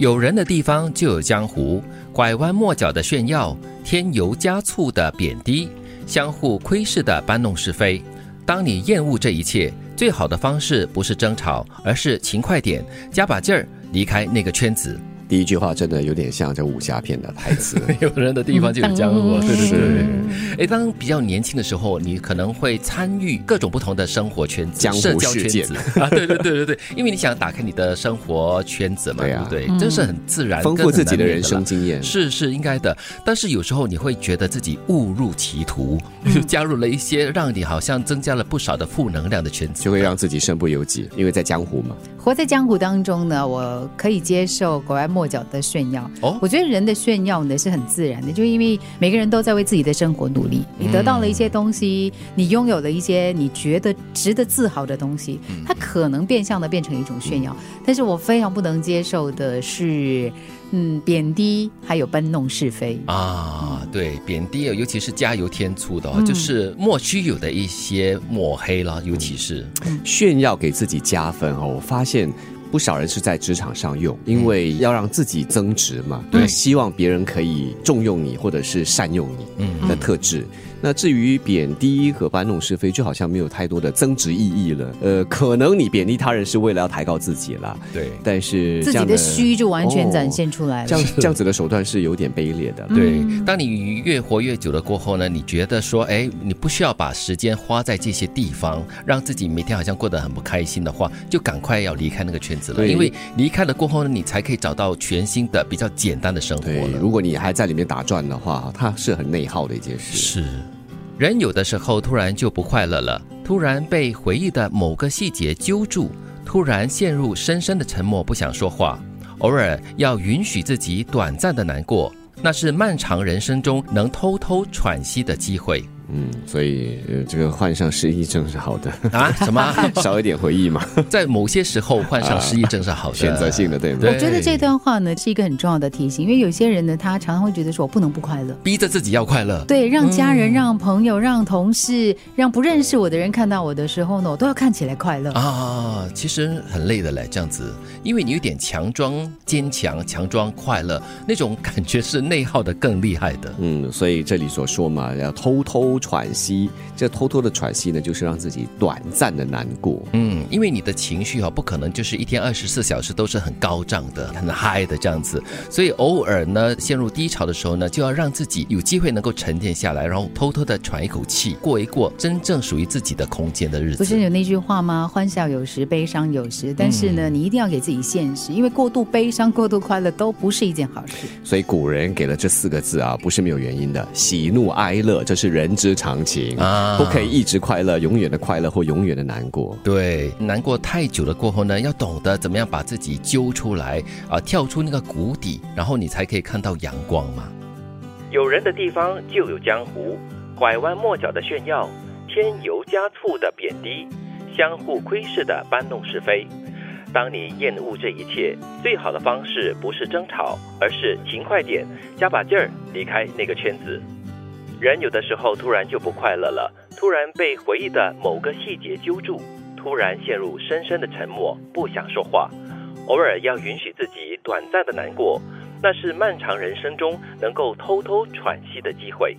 有人的地方就有江湖，拐弯抹角的炫耀，添油加醋的贬低，相互窥视的搬弄是非。当你厌恶这一切，最好的方式不是争吵，而是勤快点，加把劲儿，离开那个圈子。第一句话真的有点像这武侠片的台词。有人的地方就有江湖，对对对。哎，当比较年轻的时候，你可能会参与各种不同的生活圈子、社交圈子。啊，对对对对对，因为你想打开你的生活圈子嘛，对不对？这是很自然，丰富自己的人生经验，是是应该的。但是有时候你会觉得自己误入歧途，就 加入了一些让你好像增加了不少的负能量的圈子，就会让自己身不由己，因为在江湖嘛。活在江湖当中呢，我可以接受拐弯抹角的炫耀。哦，我觉得人的炫耀呢是很自然的，就因为每个人都在为自己的生活努力。你得到了一些东西，你拥有了一些你觉得值得自豪的东西，它可能变相的变成一种炫耀。但是我非常不能接受的是。嗯，贬低还有搬弄是非啊，对，贬低尤其是加油添醋的，就是莫须有的一些抹黑了，尤其是炫耀给自己加分哦。我发现不少人是在职场上用，因为要让自己增值嘛，对，希望别人可以重用你或者是善用你的特质。那至于贬低和搬弄是非，就好像没有太多的增值意义了。呃，可能你贬低他人是为了要抬高自己了，对。但是自己的虚就完全展现出来了。这样这样子的手段是有点卑劣的。对，当你越活越久了过后呢，你觉得说，哎，你不需要把时间花在这些地方，让自己每天好像过得很不开心的话，就赶快要离开那个圈子了。因为离开了过后呢，你才可以找到全新的、比较简单的生活了。如果你还在里面打转的话，它是很内耗的一件事。是。人有的时候突然就不快乐了，突然被回忆的某个细节揪住，突然陷入深深的沉默，不想说话。偶尔要允许自己短暂的难过，那是漫长人生中能偷偷喘息的机会。嗯，所以这个患上失忆症是好的啊？什么 少一点回忆嘛？在某些时候患上失忆症是好的，选择性的，对吗？我觉得这段话呢是一个很重要的提醒，因为有些人呢，他常常会觉得说我不能不快乐，逼着自己要快乐。对，让家人、让朋友、让同事、让不认识我的人看到我的时候呢，我都要看起来快乐啊。其实很累的嘞，这样子，因为你有点强装坚强、强装快乐，那种感觉是内耗的更厉害的。嗯，所以这里所说嘛，要偷偷。喘息，这偷偷的喘息呢，就是让自己短暂的难过。嗯，因为你的情绪哈，不可能就是一天二十四小时都是很高涨的、很嗨的这样子，所以偶尔呢，陷入低潮的时候呢，就要让自己有机会能够沉淀下来，然后偷偷的喘一口气，过一过真正属于自己的空间的日子。不是有那句话吗？欢笑有时，悲伤有时，但是呢，你一定要给自己现实，因为过度悲伤、过度快乐都不是一件好事。所以古人给了这四个字啊，不是没有原因的：喜怒哀乐，这是人之。常情啊，不可以一直快乐，永远的快乐或永远的难过。对，难过太久了过后呢，要懂得怎么样把自己揪出来啊，跳出那个谷底，然后你才可以看到阳光嘛。有人的地方就有江湖，拐弯抹角的炫耀，添油加醋的贬低，相互窥视的搬弄是非。当你厌恶这一切，最好的方式不是争吵，而是勤快点，加把劲儿，离开那个圈子。人有的时候突然就不快乐了，突然被回忆的某个细节揪住，突然陷入深深的沉默，不想说话。偶尔要允许自己短暂的难过，那是漫长人生中能够偷偷喘息的机会。